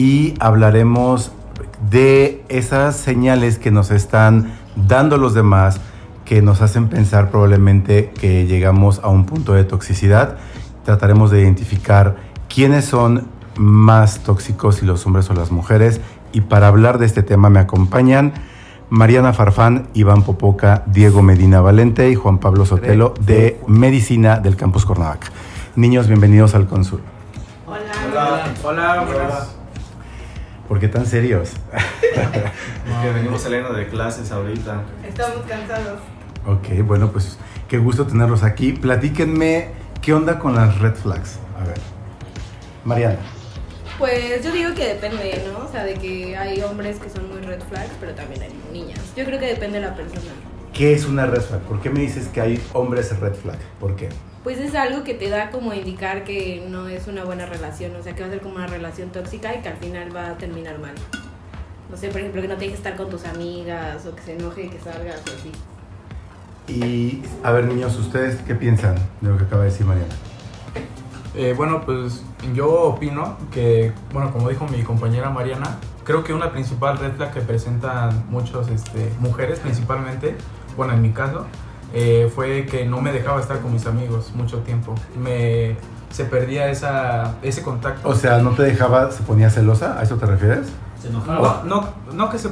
y hablaremos de esas señales que nos están dando los demás que nos hacen pensar probablemente que llegamos a un punto de toxicidad. Trataremos de identificar quiénes son más tóxicos, si los hombres o las mujeres. Y para hablar de este tema me acompañan Mariana Farfán, Iván Popoca, Diego Medina Valente y Juan Pablo Sotelo de Medicina del Campus Cornavac. Niños, bienvenidos al Cónsul. Hola. Hola. Hola. ¿Por qué tan serios? Porque venimos saliendo de clases ahorita. Estamos cansados. Ok, bueno, pues qué gusto tenerlos aquí. Platíquenme qué onda con las red flags. A ver. Mariana. Pues yo digo que depende, ¿no? O sea, de que hay hombres que son muy red flags, pero también hay niñas. Yo creo que depende de la persona. ¿Qué es una red flag? ¿Por qué me dices que hay hombres red flag? ¿Por qué? pues es algo que te da como indicar que no es una buena relación, o sea, que va a ser como una relación tóxica y que al final va a terminar mal. No sé, por ejemplo, que no tienes que estar con tus amigas o que se enoje que salgas o así. Y, a ver, niños, ¿ustedes qué piensan de lo que acaba de decir Mariana? Eh, bueno, pues yo opino que, bueno, como dijo mi compañera Mariana, creo que una principal red flag que presentan muchas este, mujeres principalmente, bueno, en mi caso, eh, fue que no me dejaba estar con mis amigos mucho tiempo. Me, se perdía esa, ese contacto. O sea, ¿no te dejaba, se ponía celosa? ¿A eso te refieres? Se enojaba. No, no, que se,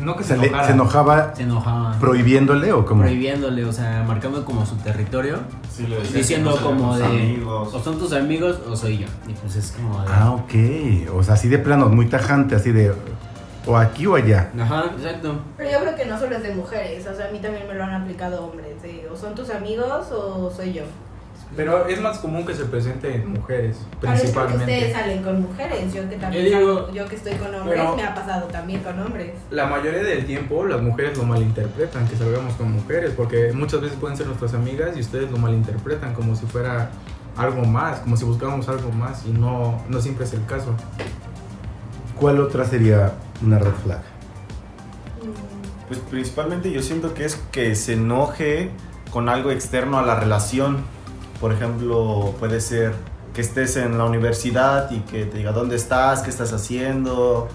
no que se, enojara. ¿Se enojaba? Se enojaba. ¿Prohibiéndole o como Prohibiéndole, o sea, marcando como su territorio. Sí, diciendo como de. O son tus amigos o soy yo. Y pues es como de. Ah, ok. O sea, así de plano, muy tajante, así de o aquí o allá. Ajá, exacto. Pero yo creo que no solo es de mujeres, o sea, a mí también me lo han aplicado hombres, o son tus amigos o soy yo. Pero es más común que se presente en mujeres, principalmente. ustedes salen con mujeres, yo que también yo que estoy con hombres, me ha pasado también con hombres. La mayoría del tiempo las mujeres lo malinterpretan, que salgamos con mujeres, porque muchas veces pueden ser nuestras amigas y ustedes lo malinterpretan como si fuera algo más, como si buscáramos algo más y no, no siempre es el caso. ¿Cuál otra sería una red flag? Pues principalmente yo siento que es que se enoje con algo externo a la relación. Por ejemplo, puede ser que estés en la universidad y que te diga dónde estás, qué estás haciendo,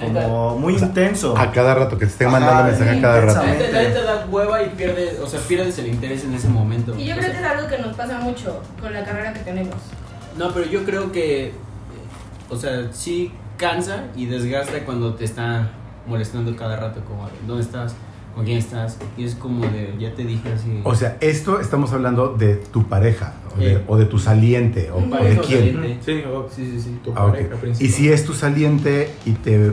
como muy intenso. A cada rato, que te estén mandando mensajes a cada rato. La gente te da hueva y pierdes, o sea, pierdes el interés en ese momento. Y yo creo que es algo que nos pasa mucho con la carrera que tenemos. No, pero yo creo que, o sea, sí cansa y desgasta cuando te está molestando cada rato, como, ¿dónde estás? ¿Con quién estás? Y es como de, ya te dije así. O sea, esto estamos hablando de tu pareja, o, de, tu saliente, o, de quién. Sí, sí, sí, tu ah, pareja Y si es tu saliente y te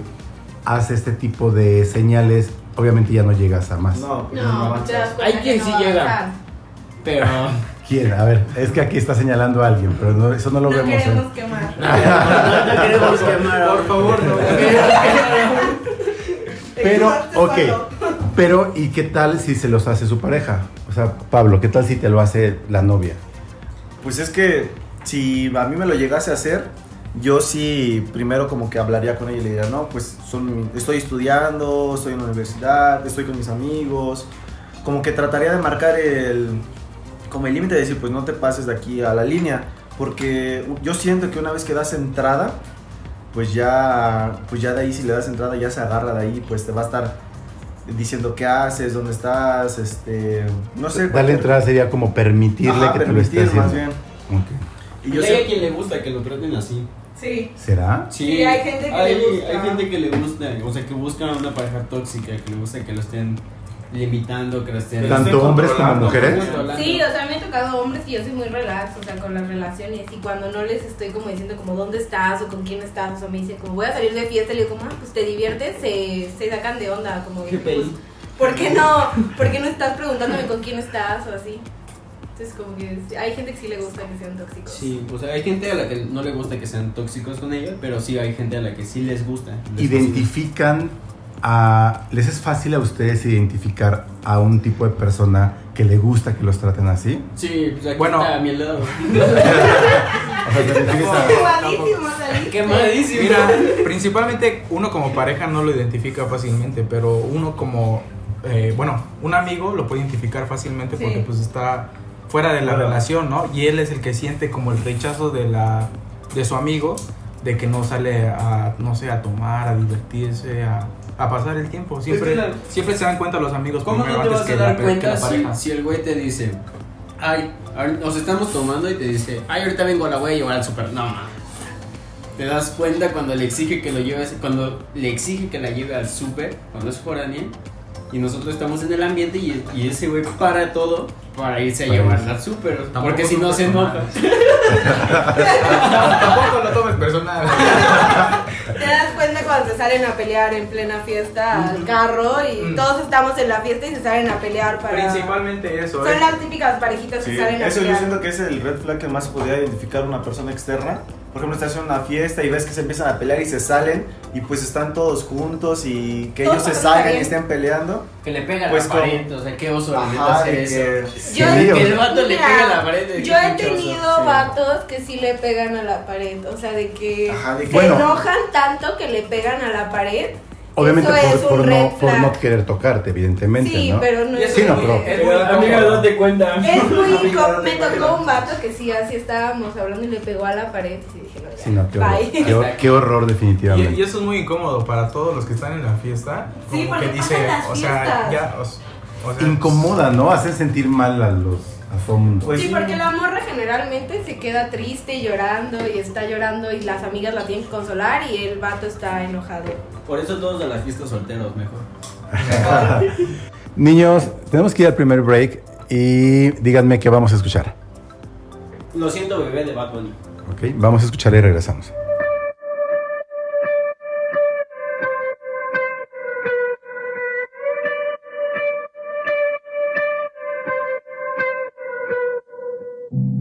hace este tipo de señales, obviamente ya no llegas a más. No, no, Hay quien sí llega, pero... ¿Quién? A ver, es que aquí está señalando a alguien, pero eso no lo vemos. No queremos quemar. No, queremos quemar. Por favor, no. pero, ok. Pero, ¿y qué tal si se los hace su pareja? O sea, Pablo, ¿qué tal si te lo hace la novia? Pues es que si a mí me lo llegase a hacer, yo sí primero como que hablaría con ella y le diría, no, pues son, estoy estudiando, estoy en la universidad, estoy con mis amigos. Como que trataría de marcar el, como el límite de decir, pues no te pases de aquí a la línea, porque yo siento que una vez que das entrada, pues ya, pues ya de ahí si le das entrada ya se agarra de ahí, pues te va a estar diciendo qué haces, dónde estás, este, no sé. Darle entrada sería como permitirle que te lo esté haciendo. más bien. Y yo sé... hay a quien le gusta que lo traten así. Sí. ¿Será? Sí, hay gente que le gusta. Hay gente que le gusta, o sea, que busca una pareja tóxica, que le gusta que lo estén limitando, que estén... ¿Tanto hombres como mujeres? Sí, o sea, me ha tocado hombres y yo soy muy relax, o sea, con las relaciones. Y cuando no les estoy como diciendo como dónde estás o con quién estás, o sea, me dicen como voy a salir de fiesta, y le digo como, ah, pues te diviertes, se, se sacan de onda, como... Qué pues, ¿Por qué no? ¿Por qué no estás preguntándome con quién estás o así? Entonces, como que hay gente que sí le gusta que sean tóxicos. Sí, o sea, hay gente a la que no le gusta que sean tóxicos con ella, pero sí hay gente a la que sí les gusta. les Identifican a... ¿Les es fácil a ustedes identificar a un tipo de persona que le gusta que los traten así? Sí, pues aquí Bueno. está a mi lado. O sea, ¿te refieres a- Quemadísimo. Mira, principalmente uno como pareja no lo identifica fácilmente, pero uno como, eh, bueno, un amigo lo puede identificar fácilmente Sí. porque pues está fuera de la Claro. relación, ¿no? Y él es el que siente como el rechazo de la de su amigo de que no sale a, no sé, a tomar, a divertirse, a, a pasar el tiempo. Siempre, la- siempre se dan cuenta los amigos ¿Cómo no te vas a dar cuenta si, el güey te dice, ay, nos estamos tomando y te dice, ay, ahorita vengo, la voy a llevar al super. No, ma. Te das cuenta cuando le exige que lo lleves, cuando le exige que la lleve al super, cuando es foránea, y nosotros estamos en el ambiente y, y ese güey para todo para irse a llevarla al super. Porque si no se enoja. Tampoco lo tomes personal. Te das cuenta cuando se salen a pelear en plena fiesta al carro y todos estamos en la fiesta y se salen a pelear para... Principalmente eso. Son ¿eh? las típicas parejitas Sí, que salen a eso yo pelear. siento que es el red flag que más podría identificar una persona externa. Por ejemplo, estás en una fiesta y ves que se empiezan a pelear y se salen y pues están todos juntos y que Todos ellos se salgan y estén peleando. Que le pega Pues a la pared, o sea, qué oso Ajá, hacer de eso. que... Yo- Que el le pega a la pared. Yo he oso. tenido sí. vatos que sí le pegan a la pared, o sea, de que Ajá, de se que... Bueno. enojan tanto que le pegan a la pared. Obviamente Eso por, es un por red no, por no querer tocarte, evidentemente, Sí, ¿no? pero no Y es Sí, no, pero- Es muy Amiga, incómodo. date cuenta. Es muy Me cuenta. tocó un vato que sí, así estábamos hablando y le pegó a la pared. Y dije, no, ya, Sí, no, qué horror, qué, qué horror Y, definitivamente. y eso es muy incómodo para todos los que están en la fiesta. Sí, como porque que dice, pasan las o sea, ya, o, o sea, Incomoda, ¿no? Hacer sentir mal a los a todo mundo. Pues sí, sí. porque la morra generalmente se queda triste y llorando y está llorando y las amigas la tienen que consolar y el vato está enojado. Por eso todos a las fiestas solteros, mejor. Niños, tenemos que ir al primer break y díganme qué vamos a escuchar. Lo siento, bebé de Bad Bunny. ¿Ok? Vamos a escuchar y regresamos.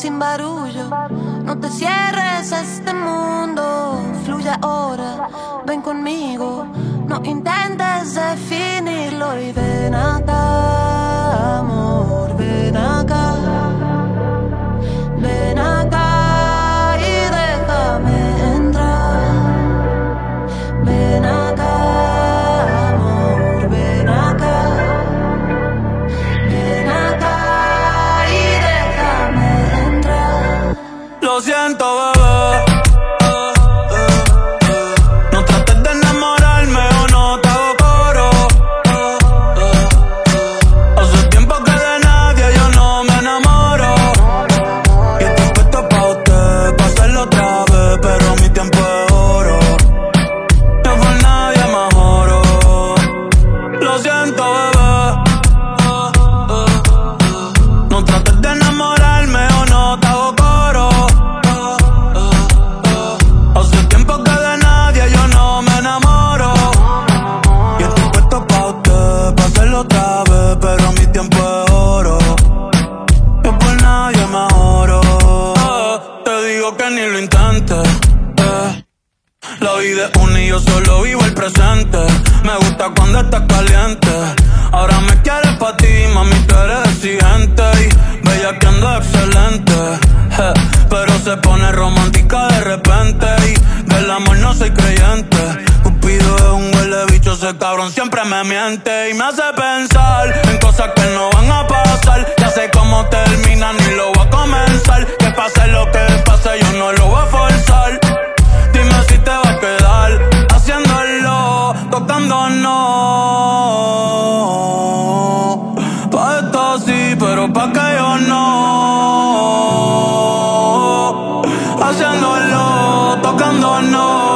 sin barullo. No te cierres a este mundo, fluye ahora, ven conmigo. No intentes definirlo y ven acá, siento, bebé. Siempre me miente. Y me hace pensar en cosas que no van a pasar. Ya sé cómo termina, ni lo voy a comenzar. Que pase lo que pase, yo no lo voy a forzar. Dime si te va a quedar haciéndolo, tocándonos. Pa' esto sí, pero pa' que yo no. Haciéndolo, tocándonos.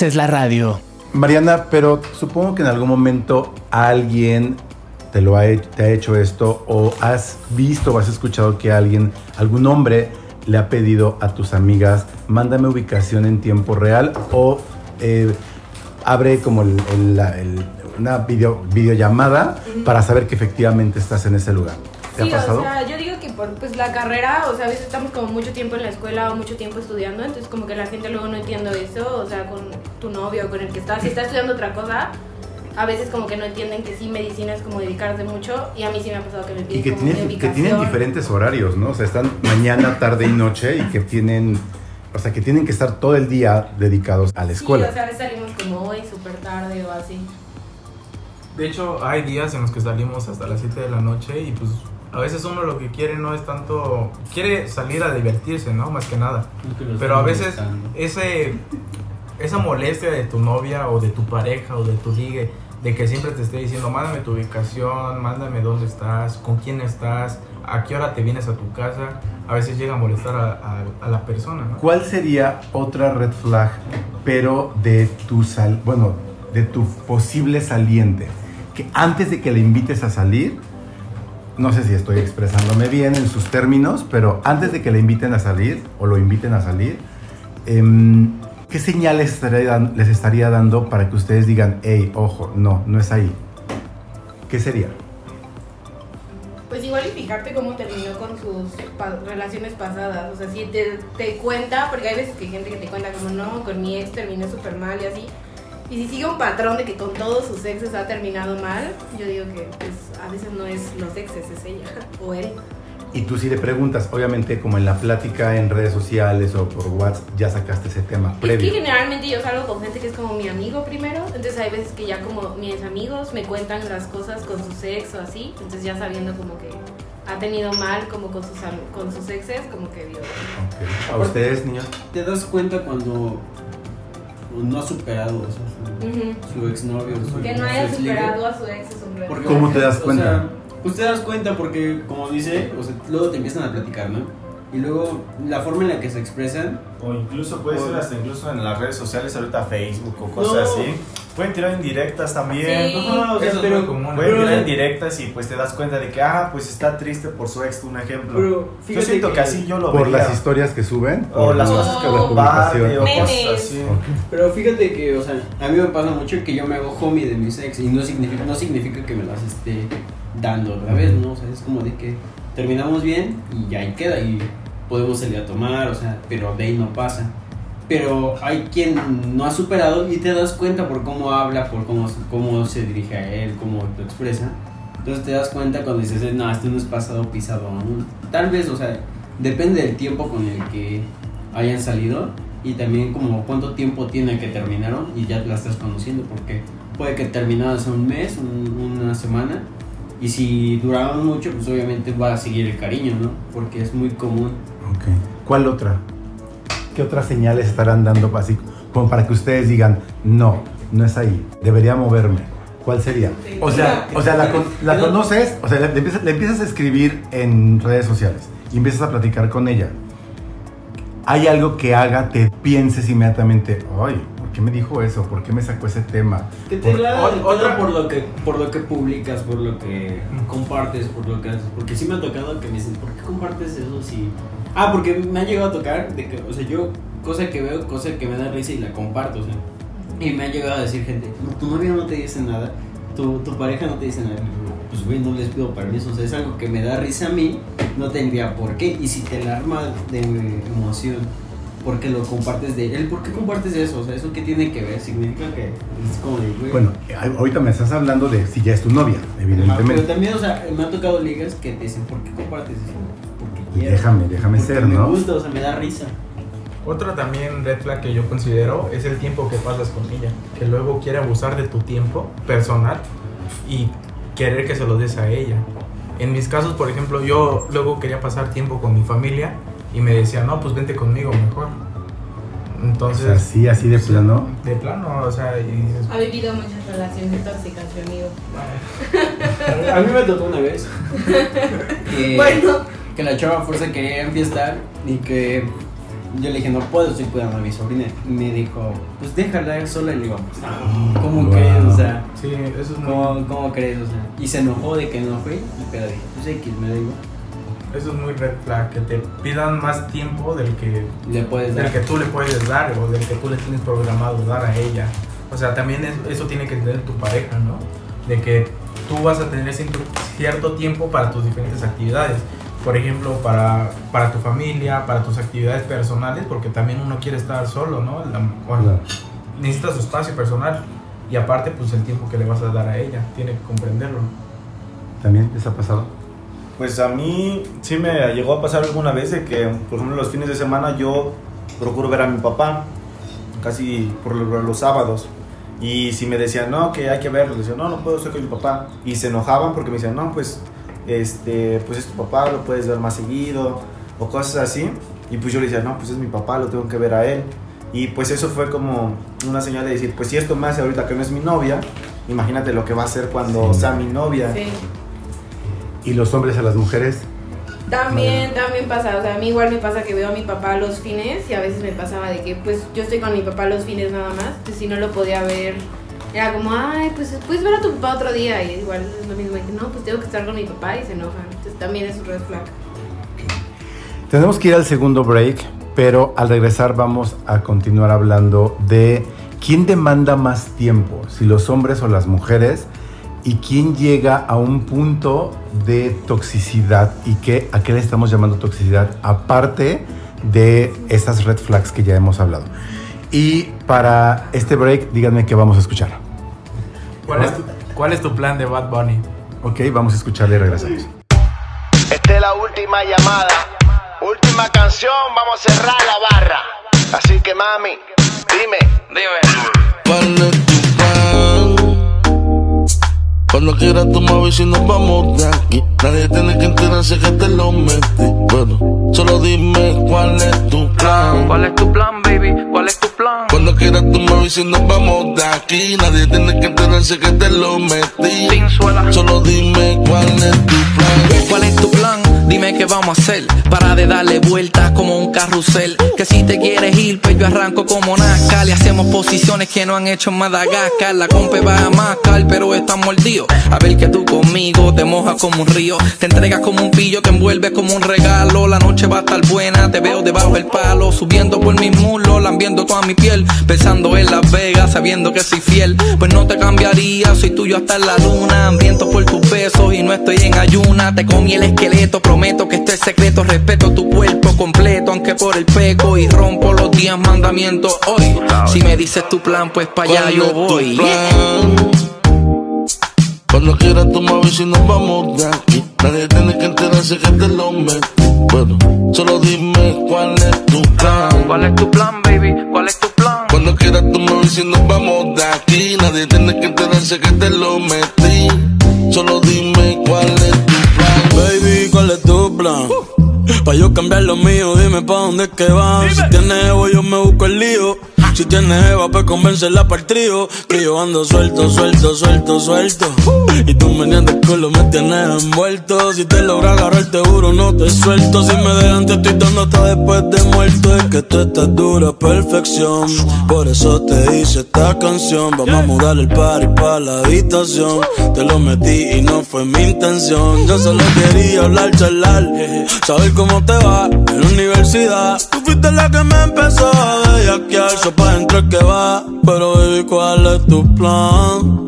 Haces la radio. Mariana, pero supongo que en algún momento alguien te lo ha, te ha hecho esto o has visto o has escuchado que alguien, algún hombre le ha pedido a tus amigas, mándame ubicación en tiempo real o eh, abre como el- el- la- el- una video, videollamada para saber que efectivamente estás en ese lugar. ¿Te Sí, ha pasado? o sea, yo digo por pues, la carrera, o sea, a veces estamos como mucho tiempo en la escuela o mucho tiempo estudiando, entonces como que la gente luego no entiende eso, o sea, con tu novio o con el que estás, si estás estudiando otra cosa, a veces como que no entienden que sí, medicina es como dedicarse mucho, y a mí sí me ha pasado que me piden Y que como tienen, que tienen diferentes horarios, ¿no? O sea, están mañana, tarde y noche y que tienen, o sea, que tienen que estar todo el día dedicados a la escuela. Sí, o sea, a veces salimos como hoy, súper tarde o así. De hecho, hay días en los que salimos hasta las 7 de la noche y pues a veces uno lo que quiere no es tanto... Quiere salir a divertirse, ¿no? Más que nada. Pero a veces ese, esa molestia de tu novia o de tu pareja o de tu ligue, de que siempre te esté diciendo, mándame tu ubicación, mándame dónde estás, con quién estás, a qué hora te vienes a tu casa, a veces llega a molestar a, a- a la persona, ¿no? ¿Cuál sería otra red flag, pero de tu sal, bueno, de tu posible saliente? Que antes de que le invites a salir, no sé si estoy expresándome bien en sus términos, pero antes de que le inviten a salir o lo inviten a salir, em, ¿qué señales les estaría dando para que ustedes digan, hey, ojo, no, no es ahí? ¿Qué sería? Pues igual y fijarte cómo terminó con sus pa- relaciones pasadas. O sea, si te, te cuenta, porque hay veces que hay gente que te cuenta como no, con mi ex terminé súper mal y así. Y si sigue un patrón de que con todos sus exes ha terminado mal, yo digo que pues a veces no es los exes, es ella o él. Y tú si le preguntas, obviamente como en la plática en redes sociales o por WhatsApp, ya sacaste ese tema Es que previo. generalmente yo salgo con gente que es como mi amigo primero, entonces hay veces que ya como mis amigos me cuentan las cosas con su ex o así, entonces ya sabiendo como que ha tenido mal como con sus, con sus exes, como que digo, Ok. ¿A ustedes, niños? Te das cuenta cuando no ha superado o sea, su, su exnovio. su- que no su haya superado a su ex es un reto. Porque, ¿Cómo te das o cuenta? sea, pues te das cuenta porque, como dice, o sea, luego te empiezan a platicar, ¿no? Y luego la forma en la que se expresan, O incluso puede ser hasta incluso en las redes sociales, ahorita Facebook o No. cosas así. Pueden tirar indirectas también. Sí. Ajá, o sea, Eso es pero, muy común. Pueden pero- tirar indirectas y pues te das cuenta de que, ah, pues está triste por su ex, un ejemplo. Pero yo fíjate siento que, que- así yo lo Por vería. las historias que suben. O por las No. cosas que la comparte o cosas así. Pero fíjate que, o sea, a mí me pasa mucho que yo me hago homie de mis ex y no significa, no significa que me las esté dando otra vez, ¿no? O sea, es como de que terminamos bien y ahí queda y podemos salir a tomar, o sea, pero de ahí no pasa. Pero hay quien no ha superado y te das cuenta por cómo habla, por cómo, cómo se dirige a él, cómo lo expresa. Entonces te das cuenta cuando dices, no, este no es pasado pisado aún. Tal vez, o sea, depende del tiempo con el que hayan salido y también como cuánto tiempo tiene que terminaron y ya la estás conociendo porque puede que terminaron hace un mes, un- una semana y si duraron mucho pues obviamente va a seguir el cariño, ¿no? Porque es muy común. Ok. ¿Cuál otra? ¿Qué otras señales estarán dando así como para que ustedes digan, no, no es ahí, debería moverme? ¿Cuál sería? O sea, o sea la, con- la conoces, o sea, le, le empiezas, le empiezas a escribir en redes sociales y empiezas a platicar con ella. Hay algo que haga, te pienses inmediatamente, ay, ¿por qué me dijo eso? ¿Por qué me sacó ese tema? Que te Por- o- otra- por lo que por lo que publicas, por lo que compartes, por lo que haces, porque sí me ha tocado que me dicen, ¿por qué compartes eso si Ah, porque me ha llegado a tocar de que, o sea, yo cosa que veo, cosa que me da risa y la comparto, o sea. Y me ha llegado a decir gente, "No, tu novia no te dice nada, tu, tu pareja no te dice nada. Pues güey, no les pido permiso, o sea, es algo que me da risa a mí, no tendría por qué. Y si te la arma de emoción, porque lo compartes de él, ¿por qué compartes eso? O sea, ¿eso qué tiene que ver? Significa que es como de, güey. Bueno, ahorita me estás hablando de si ya es tu novia, Ajá, pero evidentemente. también, o sea, me han tocado ligas que te dicen, ¿por qué compartes eso? Porque Pues quiero. déjame, déjame Porque ser, me ¿no? gusta, o sea, me da risa. Otra también red flag que yo considero es el tiempo que pasas con ella, que luego quiere abusar de tu tiempo personal y querer que se lo des a ella. En mis casos, por ejemplo, yo luego quería pasar tiempo con mi familia y me decía, no, pues vente conmigo mejor. O Entonces, sea, sí, así de plano. de plano, o sea, y dices, Ha vivido muchas relaciones tóxicas, mi amigo. A mí me tocó una vez que, Bueno. que la chava fuerza quería enfiestar y que yo le dije, no puedo, estoy cuidando a mi sobrina. Y me dijo, pues déjala ir sola. Y le digo, no, ¿cómo Wow. crees? O sea, Sí, eso es muy, ¿cómo, ¿cómo crees? O sea, y se enojó de que no fui. Pero dije, pues X, me digo, eso es muy red flag, que te pidan más tiempo del que, le puedes del dar. que tú le puedes dar o del que tú le tienes programado dar a ella. O sea, también es- eso tiene que tener tu pareja, ¿no? De que tú vas a tener cierto, cierto tiempo para tus diferentes actividades. Por ejemplo, para, para tu familia, para tus actividades personales, porque también uno quiere estar solo, ¿no? La- bueno, necesita su espacio personal. Y aparte, pues el tiempo que le vas a dar a ella, tiene que comprenderlo. ¿También les ha pasado? Pues a mí sí me llegó a pasar alguna vez de que, por ejemplo, los fines de semana yo procuro ver a mi papá, casi por lo- los sábados. Y si me decían, no, que hay que verlo, decía, no, no puedo estar con mi papá. Y se enojaban porque me decían, no, pues, este, pues es tu papá, lo puedes ver más seguido, o cosas así. Y pues yo le decía, no, pues es mi papá, lo tengo que ver a él. Y pues eso fue como una señal de decir, pues si esto me hace ahorita que no es mi novia, imagínate lo que va a hacer cuando Sí. sea mi novia. Sí. ¿Y los hombres a las mujeres? También, también pasa, o sea, a mí igual me pasa que veo a mi papá los fines y a veces me pasaba de que pues yo estoy con mi papá los fines nada más, entonces si no lo podía ver, era como, ay, pues puedes ver a tu papá otro día y igual es lo mismo, y que no, pues tengo que estar con mi papá y se enojan, entonces también es un red flag. Tenemos que ir al segundo break, pero al regresar vamos a continuar hablando de quién demanda más tiempo, si los hombres o las mujeres, y quién llega a un punto de toxicidad y qué, a qué le estamos llamando toxicidad, aparte de esas red flags que ya hemos hablado. Y para este break, díganme qué vamos a escuchar. ¿Cuál es tu, cuál es tu plan de Bad Bunny? Ok, vamos a escucharle y regresamos. Esta es la última llamada. Última canción, vamos a cerrar la barra. Así que mami, dime. Dime. Cuando quieras tú me avisas y nos vamos de aquí. Nadie tiene que enterarse que te lo metí. Bueno, solo dime cuál es tu plan. ¿Cuál es tu plan, baby? ¿Cuál es tu plan? Cuando quieras tú me avisas y nos vamos de aquí. Nadie tiene que enterarse que te lo metí. Pinzuela. Solo dime cuál es tu plan. ¿Cuál es tu plan? Dime qué vamos a hacer para de darle vueltas como un carrusel. Que si te quieres ir, pues yo arranco como Nazca. Le hacemos posiciones que no han hecho en Madagascar. La compa va a mascar, pero está mordido. A ver que tú conmigo te mojas como un río. Te entregas como un pillo que envuelve como un regalo. La noche va a estar buena, te veo debajo del palo. Subiendo por mis muslos, lambiendo toda mi piel. Pensando en Las Vegas, sabiendo que soy fiel. Pues no te cambiaría, soy tuyo hasta la luna. Hambriento por tus besos y no estoy en ayuna. Te comí el esqueleto, prometo que esto es secreto. Respeto tu cuerpo completo, aunque por el peco. Y rompo los días mandamientos hoy. Si me dices tu plan, pues para allá ¿Cuál yo voy. Cuando quieras tú me avisas y nos vamos de aquí. Nadie tiene que enterarse que te lo metí. Bueno, solo dime cuál es tu plan. ¿Cuál es tu plan, baby? ¿Cuál es tu plan? Cuando quieras tú me avisas y nos vamos de aquí. Nadie tiene que enterarse que te lo metí. Solo dime cuál es tu plan. Baby, ¿cuál es tu plan? Pa' yo cambiar lo mío, dime pa' dónde es que vas. Si tienes Evo, yo me busco el lío. Si tienes Eva, pues convencerla para el trío. Que yo ando suelto, suelto, suelto, suelto. Y tú me el culo, me tienes envuelto. Si te logra agarrar, te juro, no te suelto. Si me dejan, te estoy dando hasta después de muerto. Es que tú estás dura, perfección. Por eso te hice esta canción. Vamos a mudar el party pa' la habitación. Te lo metí y no fue mi intención. Yo solo quería hablar, charlar. Saber cómo te va en la universidad. Fuiste la que me empezó a bellaquear. So pa' dentro que va. Pero baby, ¿cuál es tu plan?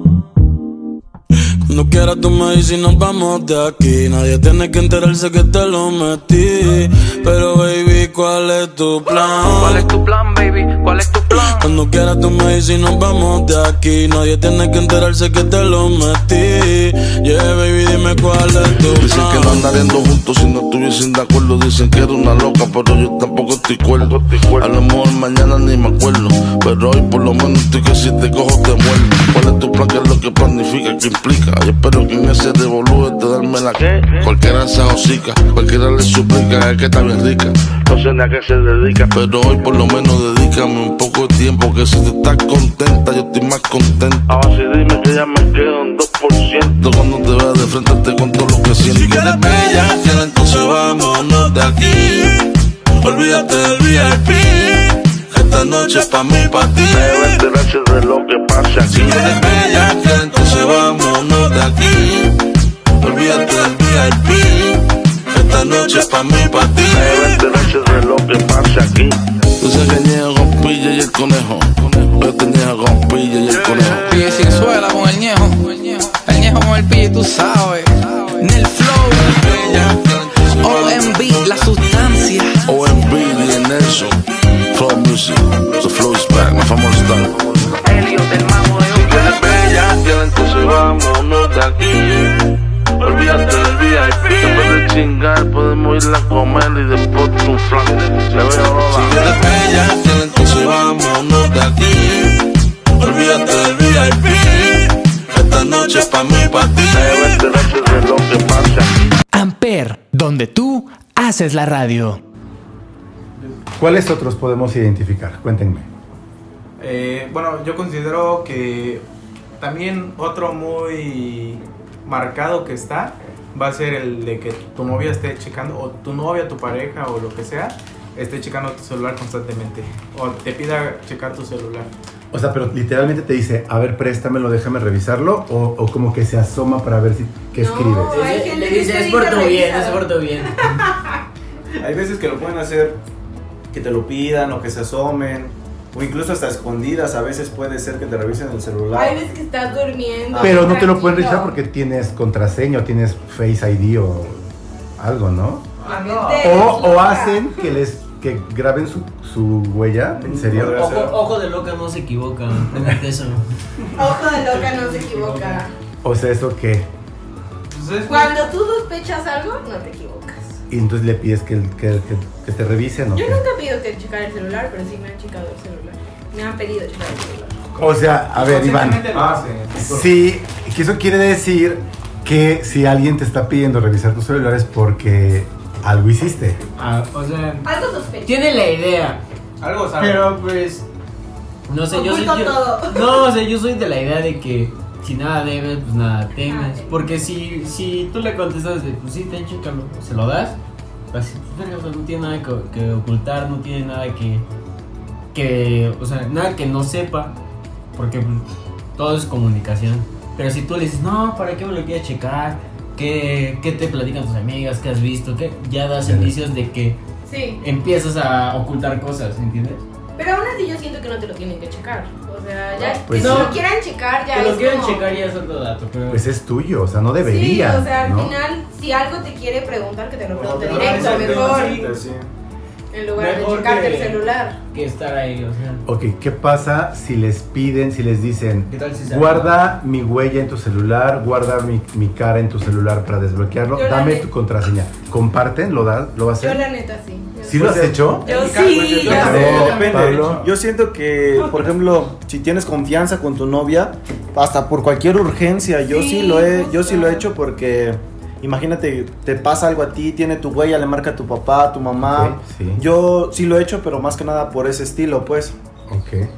Cuando quieras tú me dices y nos vamos de aquí Nadie tiene que enterarse que te lo metí Pero baby, ¿cuál es tu plan? ¿Cuál es tu plan, baby? ¿Cuál es tu plan? Cuando quieras tú me dices y nos vamos de aquí Nadie tiene que enterarse que te lo metí Yeah, baby, dime cuál es tu Dicen que no plan andaríamos juntos si no estuviesen de acuerdo. Dicen que era una loca, pero yo tampoco estoy cuerdo. A lo mejor mañana ni me acuerdo. Pero hoy por lo menos estoy que si te cojo te muerdo. ¿Cuál es tu plan? ¿Qué es lo que planifica? ¿Qué implica? Yo espero que en ese revolú te darme la Cualquiera se hocica, cualquiera le suplica, es que está bien rica. No sé ni a qué se dedica, pero hoy por lo menos dedícame un poco de tiempo. Que si tú estás contenta, yo estoy más contento. Ahora sí dime que ya me quedo un 2%. Cuando te veas de frente, te cuento lo que siento. Si quieres bella, entonces vámonos de aquí Olvídate del VIP noche es pa' mí, pa' ti. Debe enterarse de lo que pasa Si aquí. eres bella, entonces vámonos de aquí. Olvídate del VIP. Esta noche es pa' mí, pa' ti. Debe enterarse de lo que pasa aquí. Tú sabes que niego con pilla y el conejo. Yo te niego con pilla y el conejo. Pille sin suela con el ñejo. El ñejo con el pille, tú sabes. Nel flow. OMB, Music. The flow is back. My famoso está. Elliot, el mago de Si eres bella, ya entonces vámonos de aquí. Olvídate del VIP. En vez de chingar, podemos ir a comer y después un flan. Le veo Si roba. eres bella, ya entonces vámonos de aquí. Olvídate del VIP. Esta noche es pa' mí, pa' ti. Debe de lo que pasa. Amper, donde tú haces la radio. ¿Cuáles otros podemos identificar? Cuéntenme. Eh, bueno, yo considero que también otro muy marcado que está va a ser el de que tu novia esté checando, o tu novia, tu pareja o lo que sea, esté checando tu celular constantemente. O te pida checar tu celular. O sea, pero literalmente te dice, a ver, préstamelo, déjame revisarlo, o, o como que se asoma para ver si qué No. escribes. hay Le- gente Le que dice, es por tu bien, revisa". es por tu bien. Hay veces que lo pueden hacer que te lo pidan o que se asomen. O incluso hasta escondidas, a veces puede ser que te revisen el celular. Hay veces que estás durmiendo. Pero no te lo pueden revisar porque tienes contraseña o tienes Face ID o algo, ¿no? Obviamente, O, hacen que les que graben su, su huella, ¿en serio? Podría ser. Ojo, ojo de loca no se equivoca. Eso. Ojo de loca no se equivoca. O sea, ¿eso qué? Cuando tú sospechas algo, no te equivocas. Y entonces le pides que, que, que- que te revisen o Yo qué? nunca he pedido que checar el celular, pero sí me han checado el celular. Me han pedido checar el celular. O sea, a ver, Iván, Ah, sí, que eso quiere decir que si alguien te está pidiendo revisar tu celular es porque algo hiciste. Ah, o sea, Algo sospechoso. tiene la idea. Algo sabe. Pero pues. No sé, yo soy. Oculto yo- todo. no, o sea, yo soy de la idea de que si nada debes, pues nada temes. Porque si, si tú le contestas de, pues sí, ten, chécalo, se lo das, así, pues, sea, no tiene nada que, que ocultar, no tiene nada que. que. o sea, nada que no sepa. Porque pues, todo es comunicación. Pero si tú le dices, no, ¿para qué me lo quieres checar? ¿Qué, qué te platican tus amigas? ¿Qué has visto? ¿Qué? Ya das indicios de que Sí. empiezas a ocultar cosas, ¿entiendes? Pero aún así yo siento que no te lo tienen que checar. O sea, ya Pues si lo quieran checar ya es lo quieren como- checar ya es otro dato, pero... Pues es tuyo, o sea, no debería. Sí, o sea, al ¿no? final, si algo te quiere preguntar, que te lo pregunte Mejor directo, te mejor. sí. En lugar Mejor de checarte que- el celular. que estar ahí, o sea... Ok, ¿qué pasa si les piden, si les dicen, ¿Qué tal si guarda mi huella en tu celular, guarda mi, mi cara en tu celular para desbloquearlo, Yo dame tu contraseña? ¿Comparten? ¿Lo, da, lo va a Yo hacer? la neta sí. ¿Sí lo has hecho? Yo sí, pues, yo depende. Yo siento que, por ejemplo, si tienes confianza con tu novia, hasta por cualquier urgencia, yo sí, Sí, lo he, yo sí lo he hecho porque imagínate, te pasa algo a ti, tiene tu huella, le marca a tu papá, a tu mamá. Sí. Yo sí lo he hecho, pero más que nada por ese estilo, pues. Ok.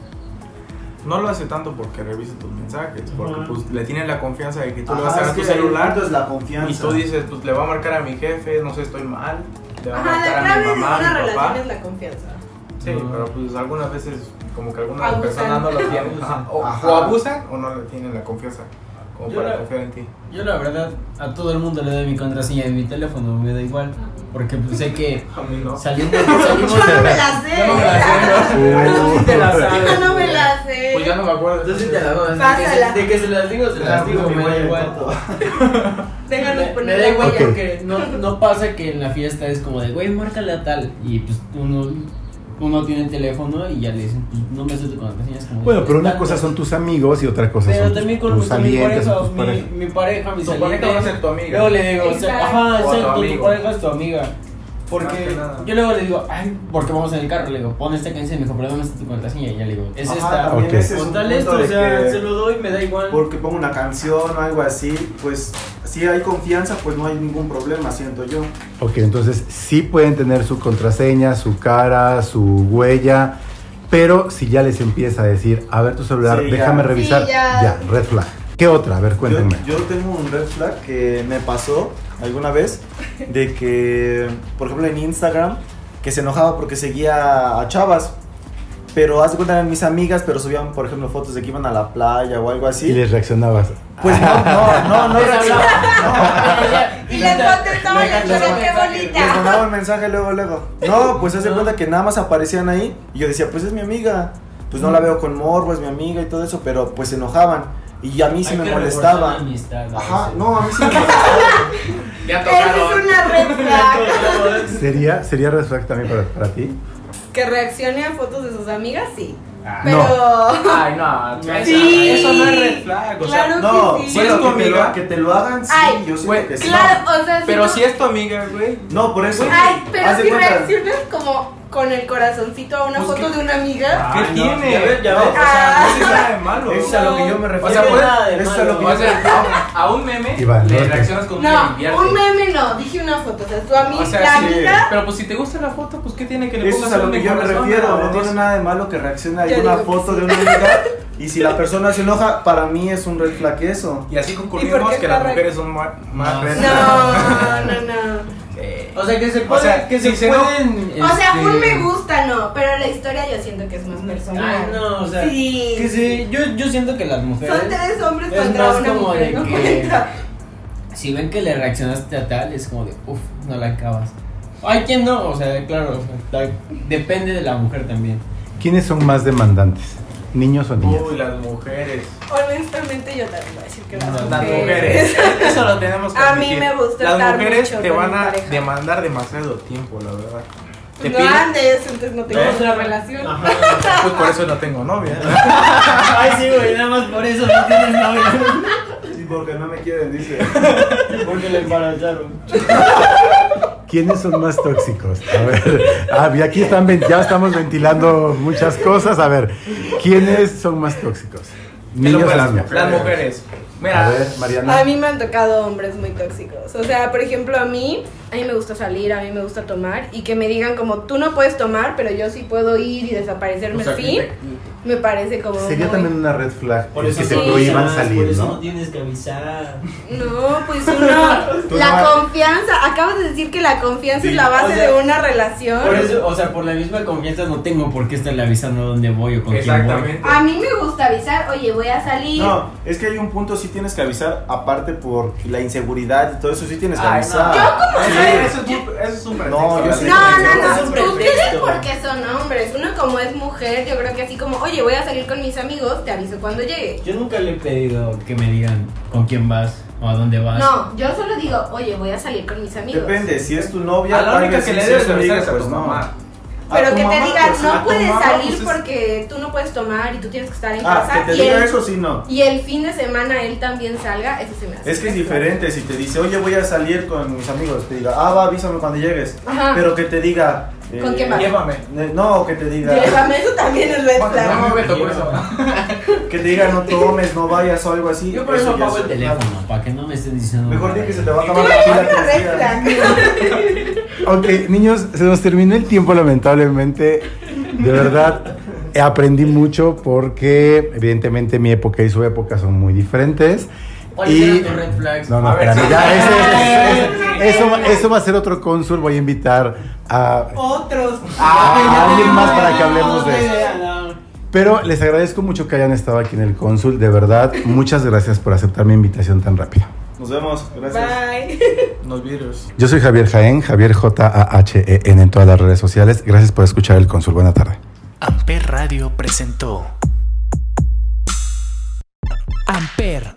No lo hace tanto porque revise tus mensajes, porque pues le tiene la confianza de que tú le Ajá, vas a dar tu celular es la confianza. y tú dices, pues le voy a marcar a mi jefe, no sé, estoy mal, le voy a Ajá, la marcar a clave mi de mamá, una a mi relación papá. es la confianza. Sí, pero pues algunas veces como que algunas Abusan. personas no lo tienen, ajá, o, Ajá. o abusan o no le tienen la confianza como Yo para la- confiar en ti. Yo la verdad, a todo el mundo le doy mi contraseña de mi teléfono, me da igual. Porque pues, sé que A mí no. saliendo... salimos Yo no me la sé. Yo no me la sé, ¿no? Tú sí te la sabes. Yo no me la sé. Pues ya no me acuerdo. Tú sí te la sabes. De que, Pásala. se, de que se las digo, se las digo, me da igual. Déjanos Me, poner me da la igual huella. porque no, no pasa que en la fiesta es como de, güey, márcale a tal. Y pues uno, uno tiene el teléfono y ya le dicen, pues no me sé tu contraseña. Es como, Bueno, pero una cosa son tus amigos y otra cosa Pero son también tus, con, tus con mi salientes pareja, tus mi, mi pareja, mi Tu saliente. pareja va a ser tu amiga. Luego le digo, o sea, ajá, tu exacto, tu pareja es tu amiga. Porque yo luego le digo, ay, porque vamos en el carro, le digo, pon esta canción, me dijo, pero ¿dónde está tu contraseña? Y ya le digo, es Ajá, esta. también Ok. ese es Con un tal esto, o sea, que se lo doy, me da igual. porque pongo una canción o algo así, pues si hay confianza, pues no hay ningún problema, siento yo. Ok, entonces sí pueden tener su contraseña, su cara, su huella, pero si ya les empieza a decir, a ver tu celular, Sí, ya. déjame revisar, Sí, ya. ya, red flag. ¿Qué otra? A ver, Yo, cuéntenme. yo tengo un red flag que me pasó alguna vez de que, por ejemplo, en Instagram, que se enojaba porque seguía a chavas. pero haz de cuenta eran mis amigas, pero subían, por ejemplo, fotos de que iban a la playa o algo así. Y les reaccionabas. Pues no, no, no, no reaccionaba. Y les contestaba, les decía, qué bonita. Les mandaba un mensaje luego, luego. No, pues haz de cuenta que nada más aparecían ahí y yo decía, pues es mi amiga. Pues no la veo con morbo, es mi amiga y todo eso, pero pues se enojaban. Y a mí sí Hay me que molestaba. reforzar la amistad, a Ajá, veces. no, a mí sí me molestaba. Ya Esa es una red flag. ¿Sería, sería red flag también para, para ti? Que reaccione a fotos de sus amigas, sí. Ah. Pero. Ay, no, Sí. eso no es red flag. O sea, Claro No, que sí. si es tu bueno, que te, amiga. lo, que te lo hagan, sí, Ay, yo siento güey, que sí. Claro, o sea, si pero no- si es tu amiga, güey. No, por eso. Ay, pero haz de si cuenta. reaccionas como con el corazoncito a una Pues foto que- de una amiga. ¿Qué Ay, no, tiene? ya ves, ya ves. O sea, Ah. no tiene nada de malo. Eso es a lo que yo me refiero. O sea, puede- nada de eso es a lo que O yo sea, a, a un meme le no reaccionas con un No, un meme no, dije una foto. O sea, tu amiga, O sea, la sí, amiga. pero pues si te gusta la foto, pues ¿qué tiene que le Eso pongas es a lo que yo me corazón refiero, no tiene nada de malo que reaccione a una foto sí. de una amiga y si la persona se enoja, para mí es un red flag eso. Y así ¿Y por concluimos que las re- mujeres son más, más No. No, no, no. O sea, que se O puede, sea, que si se se no- pueden. O sea, este, un me gusta no, pero la historia yo siento que es más personal. Ay, no, o sea, Sí. que sí, yo, yo siento que las mujeres. Son tres hombres es contra más una como mujer, de no que-. Si ven que le reaccionaste a tal, es como de, uff, no la acabas. Hay quien no, o sea, claro, o sea, la- depende de la mujer también. ¿Quiénes son más demandantes? ¿Niños o niñas? Uy, las mujeres. Honestamente yo también voy a decir que las, Las mujeres. Eso lo tenemos que A mí admitir. me gusta Las estar mujeres mucho te con van mi a pareja. demandar demasiado tiempo, la verdad. Te No piden- andes, entonces no tengo ¿Eh? una relación. Pues por eso no tengo novia. Ay, sí, güey, nada más por eso no tienes novia. Sí, porque no me quieren, dice. Porque le embarazaron. ¿Quiénes son más tóxicos? A ver, ah, y aquí están, ya estamos ventilando muchas cosas. A ver, ¿quiénes son más tóxicos? Niños las, niñas. las mujeres. A ver, Mariana. A mí me han tocado hombres muy tóxicos. O sea, por ejemplo, a mí, a mí me gusta salir, a mí me gusta tomar y que me digan como tú no puedes tomar, pero yo sí puedo ir y desaparecerme O sea, fin, me parece como Sería muy- también una red flag Por eso que te prohíban salir, Por eso ¿no? no tienes que avisar. No, pues uno, Tú la no- confianza, acabas de decir que la confianza Sí, es la base o sea, de una relación. Por eso, o sea, por la misma confianza no tengo por qué estarle avisando dónde voy o con quién voy. exactamente. A mí me gusta avisar, oye, voy a salir. No, es que hay un punto sí tienes que avisar, aparte por la inseguridad y todo eso sí tienes que Ay, avisar. no. Yo como Sí, soy- Eso es un, eso es un pretexto. No, yo. No, no, no. Ustedes porque son hombres. Uno como es mujer, yo creo que así como, oye, voy a salir con mis amigos, te aviso cuando llegue. Yo nunca le he pedido que me digan con quién vas o a dónde vas. No, yo solo digo, oye, voy a salir con mis amigos. Depende, si es tu novia, A la única que le debes amiga, pues tu no. Pero que te digan, pues, no puedes mamá, salir pues, es- porque tú no puedes tomar y tú tienes que estar en Ah, casa. que te y, diga el, eso sí no. y el fin de semana él también salga, eso se me hace. Es que es diferente si te dice, oye, voy a salir con mis amigos, te diga, ah, va, avísame cuando llegues. Ajá. Pero que te diga... eh, ¿Con quién vas? Llévame. No, que te diga... Llévame, eso también es red No flag. me tocó eso. Que te diga, no tomes, no vayas o algo así. Yo por eso apago el teléfono, para que no me estén diciendo. Mejor di que se te va a acabar la pila. Ok, niños, se nos terminó el tiempo lamentablemente. De verdad, aprendí mucho porque evidentemente mi época y su época son muy diferentes. ¿Cuáles Y... red flags? No, no, espérame, sí. ya, ese- ese- ese- eso, va- eso va a ser otro cónsul. Voy a invitar a, Otros. a alguien más para que hablemos de eso. Pero les agradezco mucho que hayan estado aquí en el cónsul. De verdad, muchas gracias por aceptar mi invitación tan rápido. Nos vemos, gracias. Bye. Los virus. Yo soy Javier Jaén, Javier J-A-H-E-N en todas las redes sociales. Gracias por escuchar el cónsul. Buena tarde. Amper Radio presentó Amper,